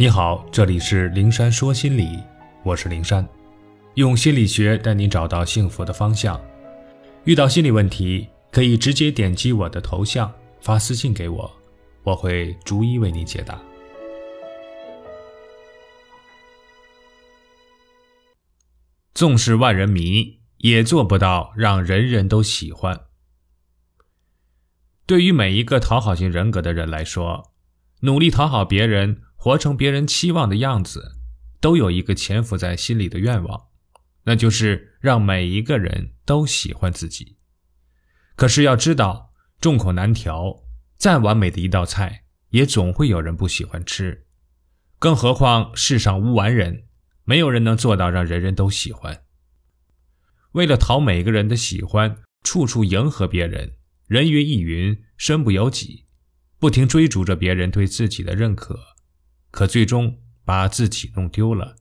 你好，这里是灵山说心理，我是灵山，用心理学带你找到幸福的方向。遇到心理问题，可以直接点击我的头像发私信给我，我会逐一为你解答。纵使万人迷，也做不到让人人都喜欢。对于每一个讨好型人格的人来说，努力讨好别人，活成别人期望的样子，都有一个潜伏在心里的愿望，那就是让每一个人都喜欢自己。可是要知道，众口难调，再完美的一道菜，也总会有人不喜欢吃。更何况世上无完人。没有人能做到让人人都喜欢。为了讨每个人的喜欢，处处迎合别人，人云亦云，身不由己，不停追逐着别人对自己的认可，可最终把自己弄丢了，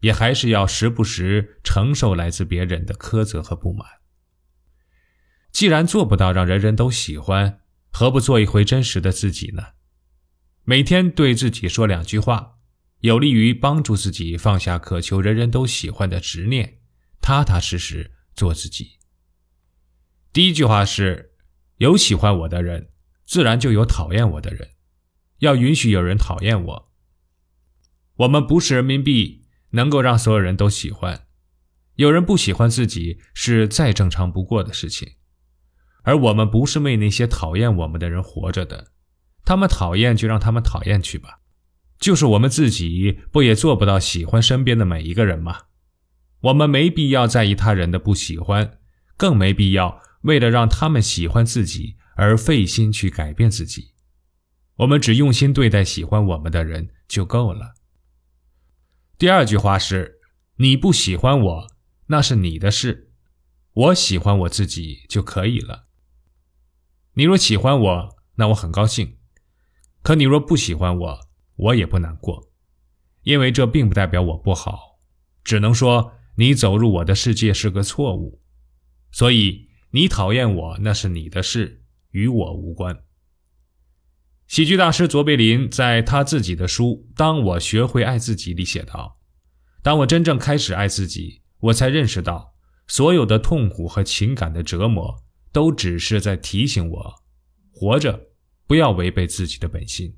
也还是要时不时承受来自别人的苛责和不满。既然做不到让人人都喜欢，何不做一回真实的自己呢？每天对自己说两句话。有利于帮助自己放下渴求人人都喜欢的执念，踏踏实实做自己。第一句话是：有喜欢我的人，自然就有讨厌我的人。要允许有人讨厌我。我们不是人民币，能够让所有人都喜欢。有人不喜欢自己是再正常不过的事情。而我们不是为那些讨厌我们的人活着的，他们讨厌就让他们讨厌去吧。就是我们自己不也做不到喜欢身边的每一个人吗？我们没必要在意他人的不喜欢，更没必要为了让他们喜欢自己而费心去改变自己。我们只用心对待喜欢我们的人就够了。第二句话是：你不喜欢我，那是你的事，我喜欢我自己就可以了。你若喜欢我，那我很高兴；可你若不喜欢我，我也不难过，因为这并不代表我不好，只能说你走入我的世界是个错误，所以你讨厌我那是你的事，与我无关。喜剧大师卓别林在他自己的书《当我学会爱自己》里写道：“当我真正开始爱自己，我才认识到，所有的痛苦和情感的折磨，都只是在提醒我，活着不要违背自己的本心。”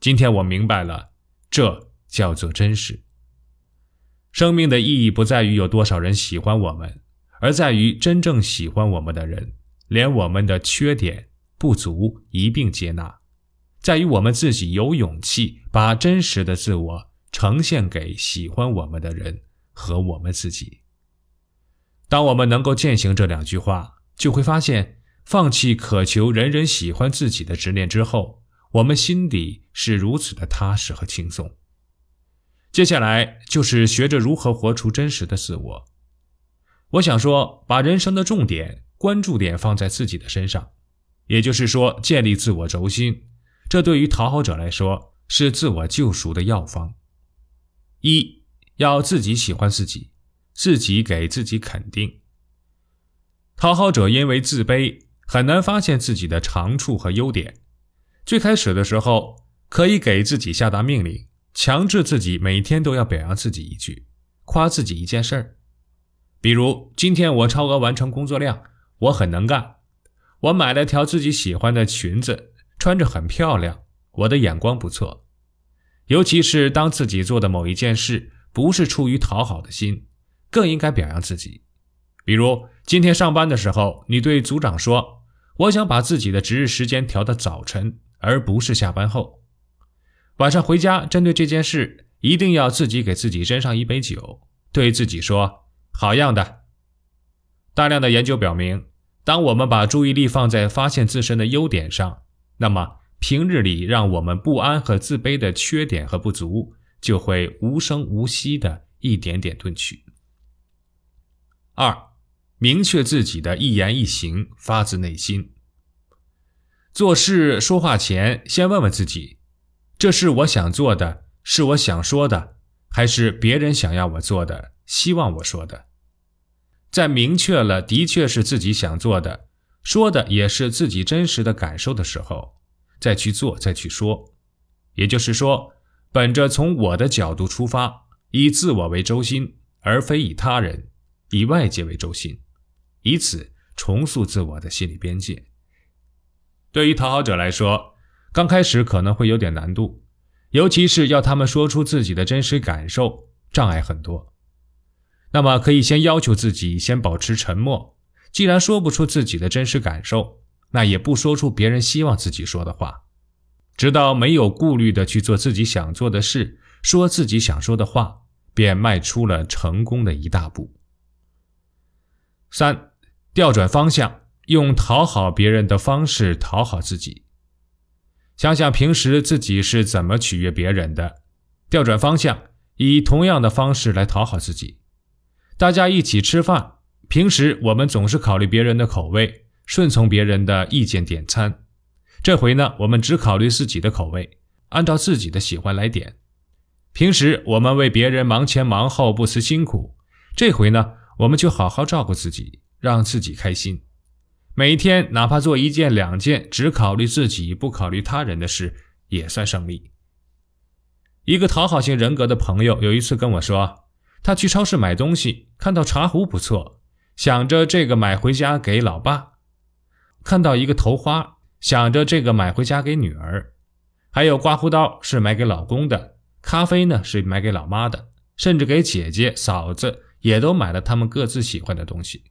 今天我明白了，这叫做真实。生命的意义不在于有多少人喜欢我们，而在于真正喜欢我们的人，连我们的缺点不足一并接纳，在于我们自己有勇气把真实的自我呈现给喜欢我们的人和我们自己。当我们能够践行这两句话，就会发现，放弃渴求人人喜欢自己的执念之后。我们心底是如此的踏实和轻松。接下来就是学着如何活出真实的自我。我想说，把人生的重点、关注点放在自己的身上，也就是说，建立自我轴心。这对于讨好者来说是自我救赎的药方。一要自己喜欢自己，自己给自己肯定。讨好者因为自卑，很难发现自己的长处和优点。最开始的时候，可以给自己下达命令，强制自己每天都要表扬自己一句，夸自己一件事儿。比如，今天我超额完成工作量，我很能干，我买了条自己喜欢的裙子，穿着很漂亮，我的眼光不错。尤其是当自己做的某一件事不是出于讨好的心，更应该表扬自己。比如，今天上班的时候，你对组长说：“我想把自己的值日时间调到早晨。”而不是下班后，晚上回家，针对这件事，一定要自己给自己斟上一杯酒，对自己说：“好样的。”大量的研究表明，当我们把注意力放在发现自身的优点上，那么平日里让我们不安和自卑的缺点和不足，就会无声无息的一点点褪去。二，明确自己的一言一行发自内心。做事说话前，先问问自己：这是我想做的，是我想说的，还是别人想要我做的，希望我说的？在明确了的确是自己想做的，说的也是自己真实的感受的时候，再去做，再去说。也就是说，本着从我的角度出发，以自我为轴心，而非以他人、以外界为轴心，以此重塑自我的心理边界。对于讨好者来说，刚开始可能会有点难度，尤其是要他们说出自己的真实感受，障碍很多。那么，可以先要求自己先保持沉默。既然说不出自己的真实感受，那也不说出别人希望自己说的话。直到没有顾虑的去做自己想做的事，说自己想说的话，便迈出了成功的一大步。三，调转方向，用讨好别人的方式讨好自己。想想平时自己是怎么取悦别人的，调转方向，以同样的方式来讨好自己。大家一起吃饭，平时我们总是考虑别人的口味，顺从别人的意见点餐。这回呢，我们只考虑自己的口味，按照自己的喜欢来点。平时我们为别人忙前忙后，不辞辛苦。这回呢，我们就好好照顾自己，让自己开心。每天哪怕做一件两件只考虑自己不考虑他人的事，也算胜利。一个讨好型人格的朋友有一次跟我说。他去超市买东西，看到茶壶不错，想着这个买回家给老爸；看到一个头花，想着这个买回家给女儿；还有刮胡刀是买给老公的，咖啡呢是买给老妈的，甚至给姐姐、嫂子也都买了他们各自喜欢的东西。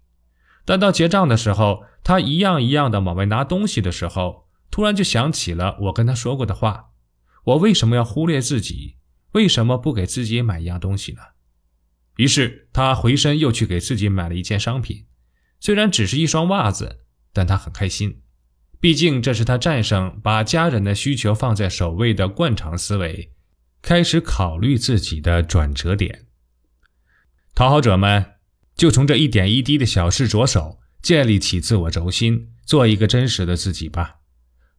但到结账的时候，他一样一样的往外拿东西的时候，突然就想起了我跟他说过的话：我为什么要忽略自己？为什么不给自己买一样东西呢？于是他回身又去给自己买了一件商品，虽然只是一双袜子，但他很开心。毕竟这是他战胜把家人的需求放在首位的惯常思维，开始考虑自己的转折点。讨好者们就从这一点一滴的小事着手，建立起自我轴心，做一个真实的自己吧。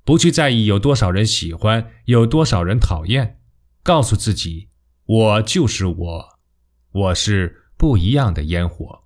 不去在意有多少人喜欢，有多少人讨厌，告诉自己，我就是我。我是不一样的烟火。